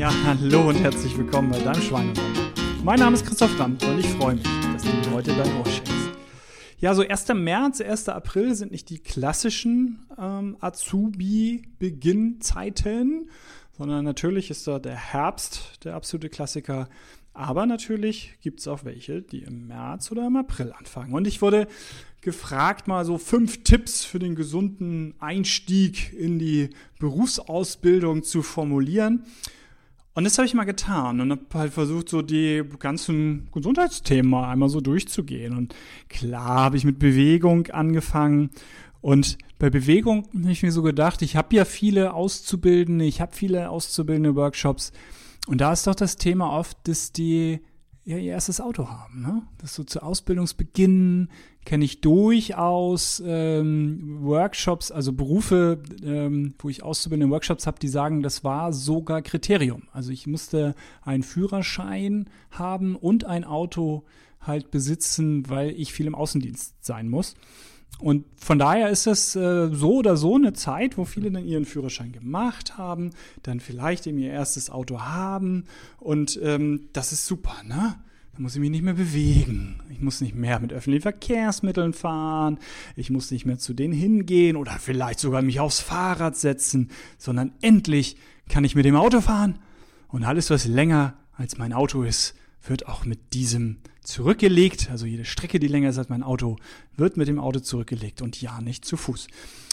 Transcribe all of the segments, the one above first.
Ja, hallo und herzlich willkommen bei deinem Schweinemann. Mein Name ist Christoph Brandt und ich freue mich, dass du mir heute dein Ohr schenkst. Ja, so 1. März, 1. April sind nicht die klassischen ähm, Azubi-Beginn-Zeiten, sondern natürlich ist da der Herbst der absolute Klassiker. Aber natürlich gibt es auch welche, die im März oder im April anfangen. Und ich wurde gefragt, mal so fünf Tipps für den gesunden Einstieg in die Berufsausbildung zu formulieren. Und das habe ich mal getan und habe halt versucht, so die ganzen Gesundheitsthemen einmal so durchzugehen. Und klar habe ich mit Bewegung angefangen. Und bei Bewegung habe ich mir so gedacht, ich habe ja viele Auszubildende, ich habe viele auszubildende Workshops. Und da ist doch das Thema oft, dass die ja ihr erstes Auto haben. Ne? Das so zu Ausbildungsbeginn kenne ich durchaus ähm, Workshops, also Berufe, ähm, wo ich auszubildende Workshops habe, die sagen, das war sogar Kriterium. Also ich musste einen Führerschein haben und ein Auto halt besitzen, weil ich viel im Außendienst sein muss. Und von daher ist es äh, so oder so eine Zeit, wo viele dann ihren Führerschein gemacht haben, dann vielleicht eben ihr erstes Auto haben und ähm, das ist super, ne? Da muss ich mich nicht mehr bewegen. Ich muss nicht mehr mit öffentlichen Verkehrsmitteln fahren. Ich muss nicht mehr zu denen hingehen oder vielleicht sogar mich aufs Fahrrad setzen, sondern endlich kann ich mit dem Auto fahren und alles, was länger als mein Auto ist, wird auch mit diesem zurückgelegt. Also jede Strecke, die länger ist als mein Auto, wird mit dem Auto zurückgelegt und ja, nicht zu Fuß.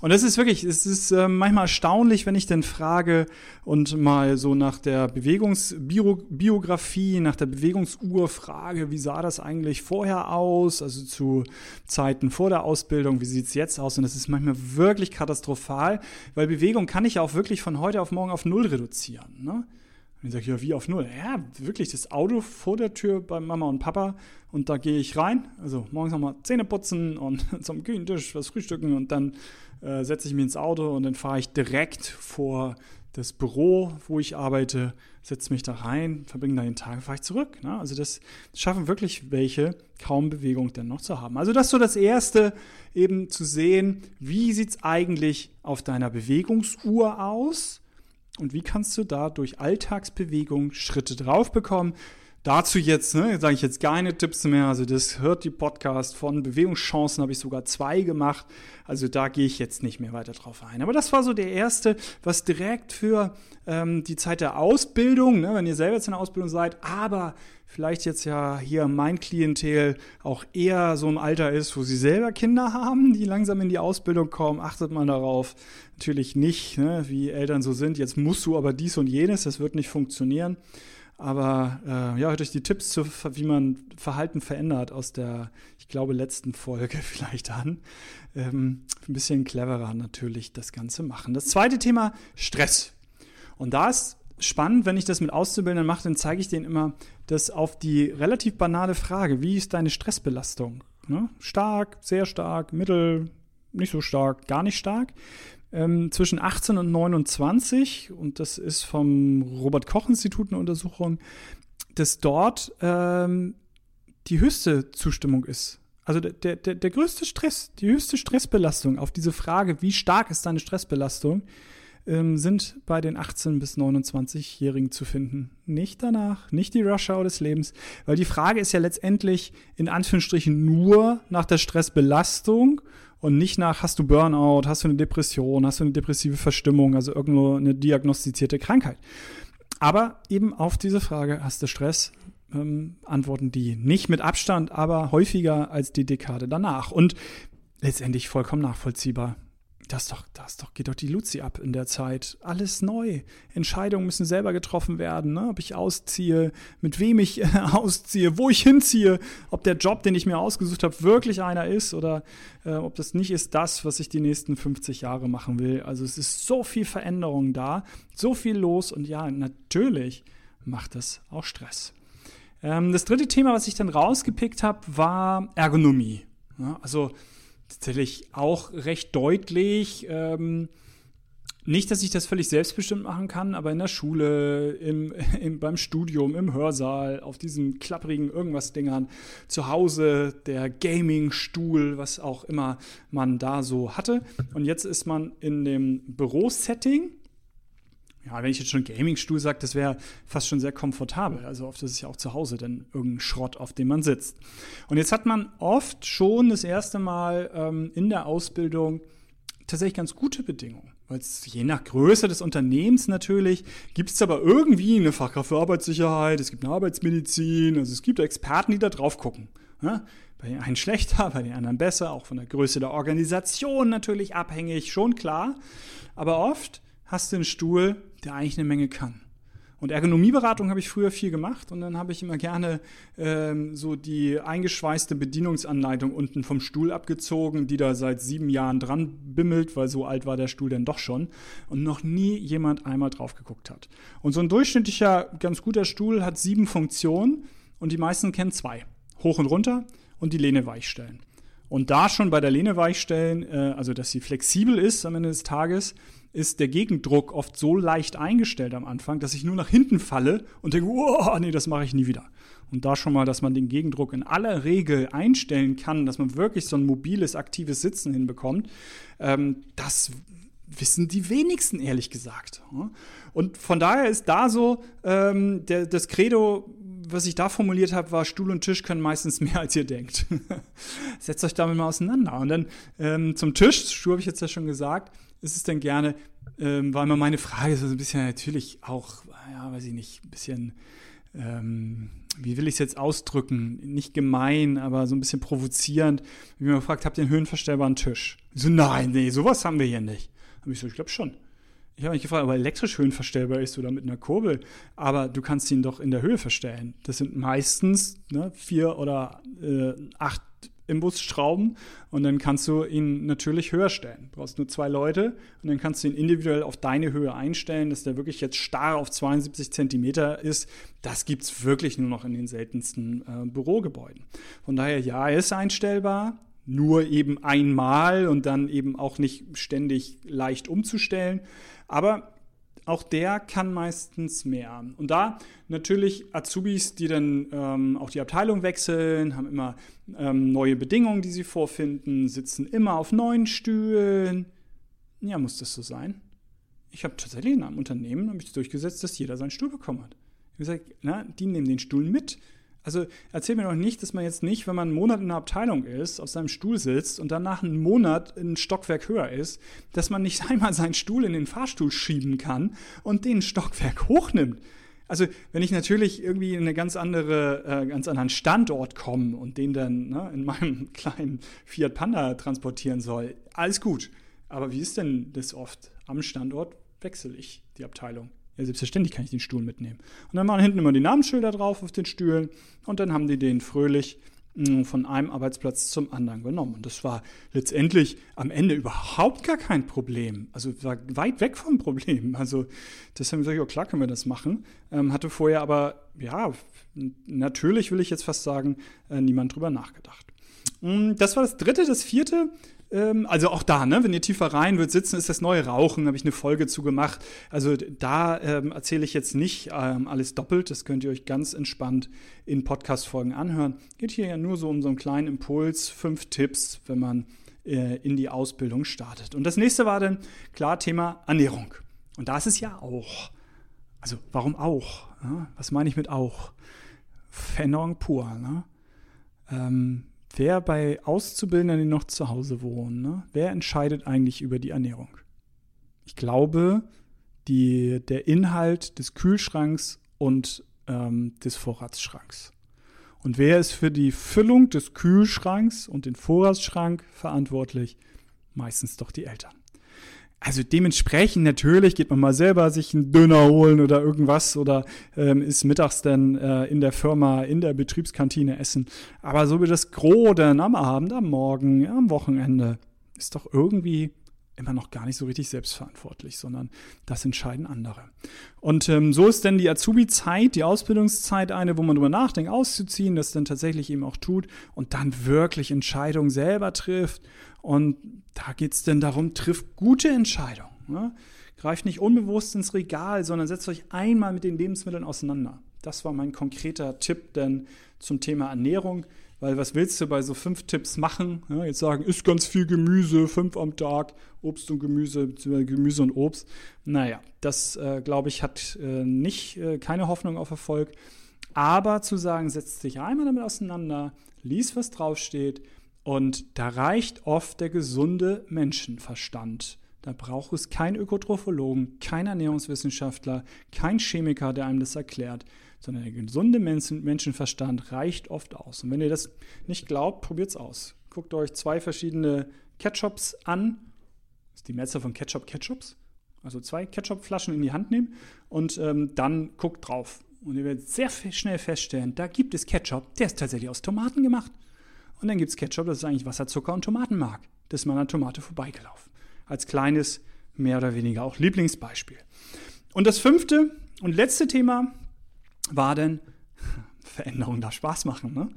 Und das ist wirklich, es ist äh, manchmal erstaunlich, wenn ich dann frage und mal so nach der Bewegungsbiografie, nach der Bewegungsuhr frage, wie sah das eigentlich vorher aus, also zu Zeiten vor der Ausbildung, wie sieht es jetzt aus? Und das ist manchmal wirklich katastrophal, weil Bewegung kann ich ja auch wirklich von heute auf morgen auf Null reduzieren. Ne? Und ich sage, ja, wie auf Null? Ja, wirklich, das Auto vor der Tür bei Mama und Papa und da gehe ich rein. Also morgens nochmal Zähne putzen und zum Küchentisch was frühstücken und dann äh, setze ich mich ins Auto und dann fahre ich direkt vor das Büro, wo ich arbeite, setze mich da rein, verbringe da den Tag, fahre ich zurück. Ne? Also das schaffen wirklich welche, kaum Bewegung denn noch zu haben. Also das ist so das Erste, eben zu sehen, wie sieht es eigentlich auf deiner Bewegungsuhr aus? Und wie kannst du da durch Alltagsbewegung Schritte drauf bekommen? Dazu jetzt, ne, sage ich jetzt keine Tipps mehr. Also das hört die Podcast von Bewegungschancen, habe ich sogar zwei gemacht. Also da gehe ich jetzt nicht mehr weiter drauf ein. Aber das war so der erste, was direkt für ähm, die Zeit der Ausbildung, ne, wenn ihr selber jetzt in der Ausbildung seid, aber vielleicht jetzt ja hier mein Klientel auch eher so im Alter ist, wo sie selber Kinder haben, die langsam in die Ausbildung kommen, achtet man darauf. Natürlich nicht, ne, wie Eltern so sind. Jetzt musst du aber dies und jenes, das wird nicht funktionieren. Aber äh, ja, hört euch die Tipps zu, wie man Verhalten verändert aus der, ich glaube, letzten Folge vielleicht an. Ähm, ein bisschen cleverer natürlich das Ganze machen. Das zweite Thema, Stress. Und da ist spannend, wenn ich das mit Auszubildenden mache, dann zeige ich denen immer, dass auf die relativ banale Frage, wie ist deine Stressbelastung? Ne? Stark, sehr stark, mittel, nicht so stark, gar nicht stark ähm, zwischen 18 und 29, und das ist vom Robert-Koch-Institut eine Untersuchung, dass dort ähm, die höchste Zustimmung ist. Also der, der, der größte Stress, die höchste Stressbelastung auf diese Frage, wie stark ist deine Stressbelastung, ähm, sind bei den 18- bis 29-Jährigen zu finden. Nicht danach, nicht die Rush-Hour des Lebens, weil die Frage ist ja letztendlich in Anführungsstrichen nur nach der Stressbelastung und nicht nach, hast du Burnout, hast du eine Depression, hast du eine depressive Verstimmung, also irgendwo eine diagnostizierte Krankheit. Aber eben auf diese Frage, hast du Stress, ähm, antworten die nicht mit Abstand, aber häufiger als die Dekade danach. Und letztendlich vollkommen nachvollziehbar das doch, das doch, geht doch die Luzi ab in der Zeit. Alles neu. Entscheidungen müssen selber getroffen werden, ne? ob ich ausziehe, mit wem ich äh, ausziehe, wo ich hinziehe, ob der Job, den ich mir ausgesucht habe, wirklich einer ist oder äh, ob das nicht ist das, was ich die nächsten 50 Jahre machen will. Also es ist so viel Veränderung da, so viel los und ja, natürlich macht das auch Stress. Ähm, das dritte Thema, was ich dann rausgepickt habe, war Ergonomie. Ja, also tatsächlich auch recht deutlich. Ähm, nicht, dass ich das völlig selbstbestimmt machen kann, aber in der Schule, im, im, beim Studium, im Hörsaal, auf diesen klapprigen Irgendwas-Dingern, zu Hause, der Gaming-Stuhl, was auch immer man da so hatte. Und jetzt ist man in dem Bürosetting ja, wenn ich jetzt schon Gaming-Stuhl sage, das wäre fast schon sehr komfortabel. Also oft ist es ja auch zu Hause dann irgendein Schrott, auf dem man sitzt. Und jetzt hat man oft schon das erste Mal ähm, in der Ausbildung tatsächlich ganz gute Bedingungen. Weil es je nach Größe des Unternehmens natürlich gibt es aber irgendwie eine Fachkraft für Arbeitssicherheit, es gibt eine Arbeitsmedizin, also es gibt Experten, die da drauf gucken. Ja? Bei den einen schlechter, bei den anderen besser, auch von der Größe der Organisation natürlich abhängig, schon klar. Aber oft hast du einen Stuhl, der eigentlich eine Menge kann. Und Ergonomieberatung habe ich früher viel gemacht und dann habe ich immer gerne ähm, so die eingeschweißte Bedienungsanleitung unten vom Stuhl abgezogen, die da seit sieben Jahren dran bimmelt, weil so alt war der Stuhl dann doch schon und noch nie jemand einmal drauf geguckt hat. Und so ein durchschnittlicher, ganz guter Stuhl hat sieben Funktionen und die meisten kennen zwei. Hoch und runter und die Lehne weichstellen. Und da schon bei der Lehne weichstellen, äh, also dass sie flexibel ist am Ende des Tages, ist der Gegendruck oft so leicht eingestellt am Anfang, dass ich nur nach hinten falle und denke, oh, nee, das mache ich nie wieder. Und da schon mal, dass man den Gegendruck in aller Regel einstellen kann, dass man wirklich so ein mobiles, aktives Sitzen hinbekommt, ähm, das wissen die wenigsten, ehrlich gesagt. Und von daher ist da so ähm, der, das Credo, was ich da formuliert habe, war, Stuhl und Tisch können meistens mehr, als ihr denkt. Setzt euch damit mal auseinander. Und dann ähm, zum Tisch, Stuhl habe ich jetzt ja schon gesagt, ist es denn gerne, ähm, war immer meine Frage, so ein bisschen natürlich auch, ja, weiß ich nicht, ein bisschen, ähm, wie will ich es jetzt ausdrücken? Nicht gemein, aber so ein bisschen provozierend. Wie man fragt, habt ihr einen höhenverstellbaren Tisch? Ich so, nein, nee, sowas haben wir hier nicht. Habe ich so, ich glaube schon. Ich habe mich gefragt, ob er elektrisch höhenverstellbar ist oder mit einer Kurbel. Aber du kannst ihn doch in der Höhe verstellen. Das sind meistens ne, vier oder äh, acht Imbusschrauben und dann kannst du ihn natürlich höher stellen. Du brauchst nur zwei Leute und dann kannst du ihn individuell auf deine Höhe einstellen, dass der wirklich jetzt starr auf 72 Zentimeter ist. Das gibt es wirklich nur noch in den seltensten äh, Bürogebäuden. Von daher, ja, er ist einstellbar, nur eben einmal und dann eben auch nicht ständig leicht umzustellen. Aber auch der kann meistens mehr. Und da natürlich Azubis, die dann ähm, auch die Abteilung wechseln, haben immer ähm, neue Bedingungen, die sie vorfinden, sitzen immer auf neuen Stühlen. Ja, muss das so sein? Ich habe tatsächlich in einem Unternehmen ich durchgesetzt, dass jeder seinen Stuhl bekommen hat. Ich habe gesagt, na, die nehmen den Stuhl mit. Also erzähl mir doch nicht, dass man jetzt nicht, wenn man einen Monat in einer Abteilung ist, auf seinem Stuhl sitzt und dann nach einem Monat ein Stockwerk höher ist, dass man nicht einmal seinen Stuhl in den Fahrstuhl schieben kann und den Stockwerk hochnimmt. Also wenn ich natürlich irgendwie in einen ganz, andere, äh, ganz anderen Standort komme und den dann ne, in meinem kleinen Fiat Panda transportieren soll, alles gut. Aber wie ist denn das oft? Am Standort wechsle ich die Abteilung. Ja, selbstverständlich kann ich den Stuhl mitnehmen. Und dann waren hinten immer die Namensschilder drauf auf den Stühlen und dann haben die den fröhlich hm, von einem Arbeitsplatz zum anderen genommen. Und das war letztendlich am Ende überhaupt gar kein Problem. Also war weit weg vom Problem. Also das haben wir gesagt, ja klar können wir das machen. Ähm, hatte vorher aber, ja, natürlich will ich jetzt fast sagen, äh, niemand drüber nachgedacht. Hm, das war das dritte. Das vierte ähm, also auch da, ne, wenn ihr tiefer rein wird sitzen, ist das neue Rauchen, habe ich eine Folge zu gemacht. Also da ähm, erzähle ich jetzt nicht ähm, alles doppelt, das könnt ihr euch ganz entspannt in Podcast-Folgen anhören. Geht hier ja nur so um so einen kleinen Impuls, fünf Tipps, wenn man äh, in die Ausbildung startet. Und das nächste war dann klar Thema Ernährung. Und da ist es ja auch. Also warum auch? Ja? Was meine ich mit auch? Veränderung pur. Ne? Ähm, wer bei Auszubildenden, die noch zu Hause wohnen, ne, wer entscheidet eigentlich über die Ernährung? Ich glaube, die, der Inhalt des Kühlschranks und ähm, des Vorratsschranks. Und wer ist für die Füllung des Kühlschranks und den Vorratsschrank verantwortlich? Meistens doch die Eltern also dementsprechend natürlich geht man mal selber sich einen Döner holen oder irgendwas oder ähm, ist mittags dann äh, in der Firma, in der Betriebskantine essen. Aber so wie das Gros dann am Abend, am Morgen, am Wochenende, ist doch irgendwie immer noch gar nicht so richtig selbstverantwortlich, sondern das entscheiden andere. Und ähm, so ist denn die Azubi-Zeit, die Ausbildungszeit eine, wo man darüber nachdenkt, auszuziehen, das dann tatsächlich eben auch tut und dann wirklich Entscheidungen selber trifft. Und da geht es denn darum, trifft gute Entscheidungen. Ne? Greift nicht unbewusst ins Regal, sondern setzt euch einmal mit den Lebensmitteln auseinander. Das war mein konkreter Tipp denn zum Thema Ernährung. Weil was willst du bei so fünf Tipps machen? Ja, jetzt sagen, isst ganz viel Gemüse, fünf am Tag, Obst und Gemüse, beziehungsweise Gemüse und Obst. Naja, das äh, glaube ich hat äh, nicht äh, keine Hoffnung auf Erfolg. Aber zu sagen, setz dich einmal damit auseinander, lies, was draufsteht, und da reicht oft der gesunde Menschenverstand. Da braucht es keinen Ökotrophologen, keinen Ernährungswissenschaftler, kein Chemiker, der einem das erklärt, sondern der gesunde Menschenverstand reicht oft aus. Und wenn ihr das nicht glaubt, probiert es aus. Guckt euch zwei verschiedene Ketchups an. Das ist die Mehrzahl von Ketchup Ketchups. Also zwei Ketchupflaschen in die Hand nehmen und ähm, dann guckt drauf. Und ihr werdet sehr schnell feststellen, da gibt es Ketchup, der ist tatsächlich aus Tomaten gemacht. Und dann gibt es Ketchup, das ist eigentlich Wasserzucker und Tomatenmark. Das ist mal an Tomate vorbeigelaufen. Als kleines, mehr oder weniger auch Lieblingsbeispiel. Und das fünfte und letzte Thema war denn, Veränderung darf Spaß machen, ne?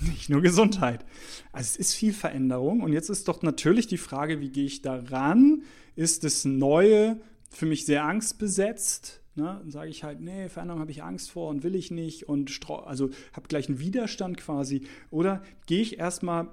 Nicht nur Gesundheit. Also es ist viel Veränderung und jetzt ist doch natürlich die Frage, wie gehe ich da ran? Ist das Neue für mich sehr angstbesetzt? Ne, dann sage ich halt, nee, Veränderung habe ich Angst vor und will ich nicht und also habe gleich einen Widerstand quasi. Oder gehe ich erstmal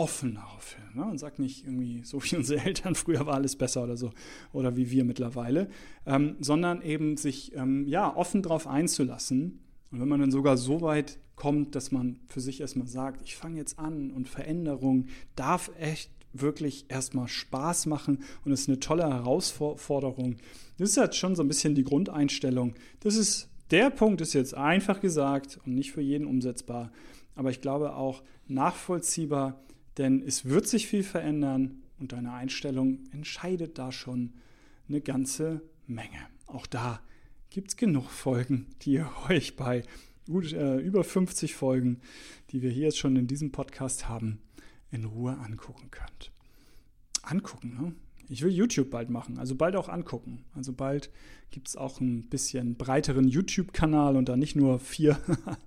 offen darauf hin ne, und sage nicht irgendwie, so wie unsere Eltern, früher war alles besser oder so, oder wie wir mittlerweile, ähm, sondern eben sich ähm, ja, offen darauf einzulassen. Und wenn man dann sogar so weit kommt, dass man für sich erstmal sagt, ich fange jetzt an und Veränderung darf echt wirklich erstmal Spaß machen und ist eine tolle Herausforderung. Das ist halt schon so ein bisschen die Grundeinstellung. Das ist der Punkt ist jetzt einfach gesagt und nicht für jeden umsetzbar, aber ich glaube auch nachvollziehbar, denn es wird sich viel verändern und deine Einstellung entscheidet da schon eine ganze Menge. Auch da gibt es genug Folgen, die ihr euch bei gut äh, über 50 Folgen, die wir hier jetzt schon in diesem Podcast haben, in Ruhe angucken könnt. Angucken, ne? Ich will YouTube bald machen, also bald auch angucken. Also bald gibt es auch ein bisschen breiteren YouTube-Kanal und da nicht nur vier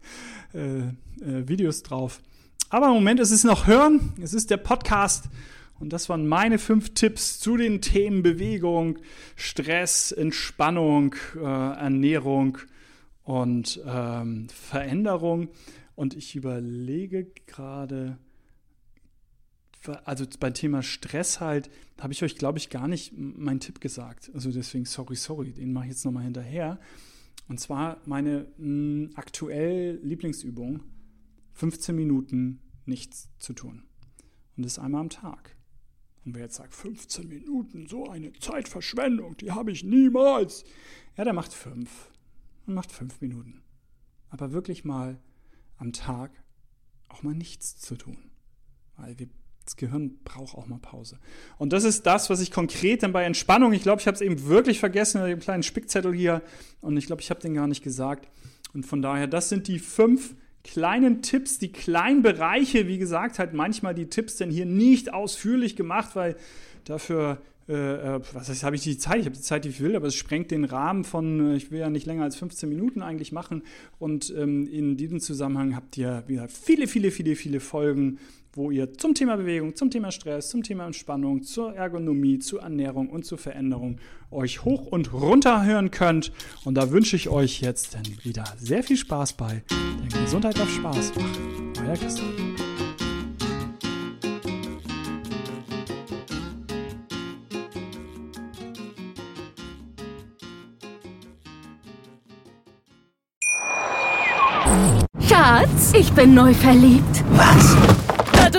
äh, äh, Videos drauf. Aber im Moment ist es noch Hören, es ist der Podcast. Und das waren meine fünf Tipps zu den Themen Bewegung, Stress, Entspannung, äh, Ernährung und ähm, Veränderung. Und ich überlege gerade, also beim Thema Stress halt, habe ich euch, glaube ich, gar nicht meinen Tipp gesagt. Also deswegen, sorry, sorry, den mache ich jetzt nochmal hinterher. Und zwar meine mh, aktuell Lieblingsübung, 15 Minuten nichts zu tun. Und das einmal am Tag. Und wer jetzt sagt, 15 Minuten, so eine Zeitverschwendung, die habe ich niemals. Ja, der macht fünf. Und macht fünf Minuten. Aber wirklich mal am Tag auch mal nichts zu tun. Weil wir das Gehirn braucht auch mal Pause. Und das ist das, was ich konkret dann bei Entspannung, ich glaube, ich habe es eben wirklich vergessen, einen kleinen Spickzettel hier und ich glaube, ich habe den gar nicht gesagt. Und von daher, das sind die fünf kleinen Tipps, die kleinen Bereiche, wie gesagt, halt manchmal die Tipps denn hier nicht ausführlich gemacht, weil dafür äh, äh, was heißt, habe ich die Zeit? Ich habe die Zeit, die ich will, aber es sprengt den Rahmen von, äh, ich will ja nicht länger als 15 Minuten eigentlich machen. Und ähm, in diesem Zusammenhang habt ihr wieder viele, viele, viele, viele Folgen, wo ihr zum Thema Bewegung, zum Thema Stress, zum Thema Entspannung, zur Ergonomie, zur Ernährung und zur Veränderung euch hoch und runter hören könnt. Und da wünsche ich euch jetzt dann wieder sehr viel Spaß bei, denn Gesundheit auf Spaß macht. Euer Christian. Schatz, ich bin neu verliebt. Was?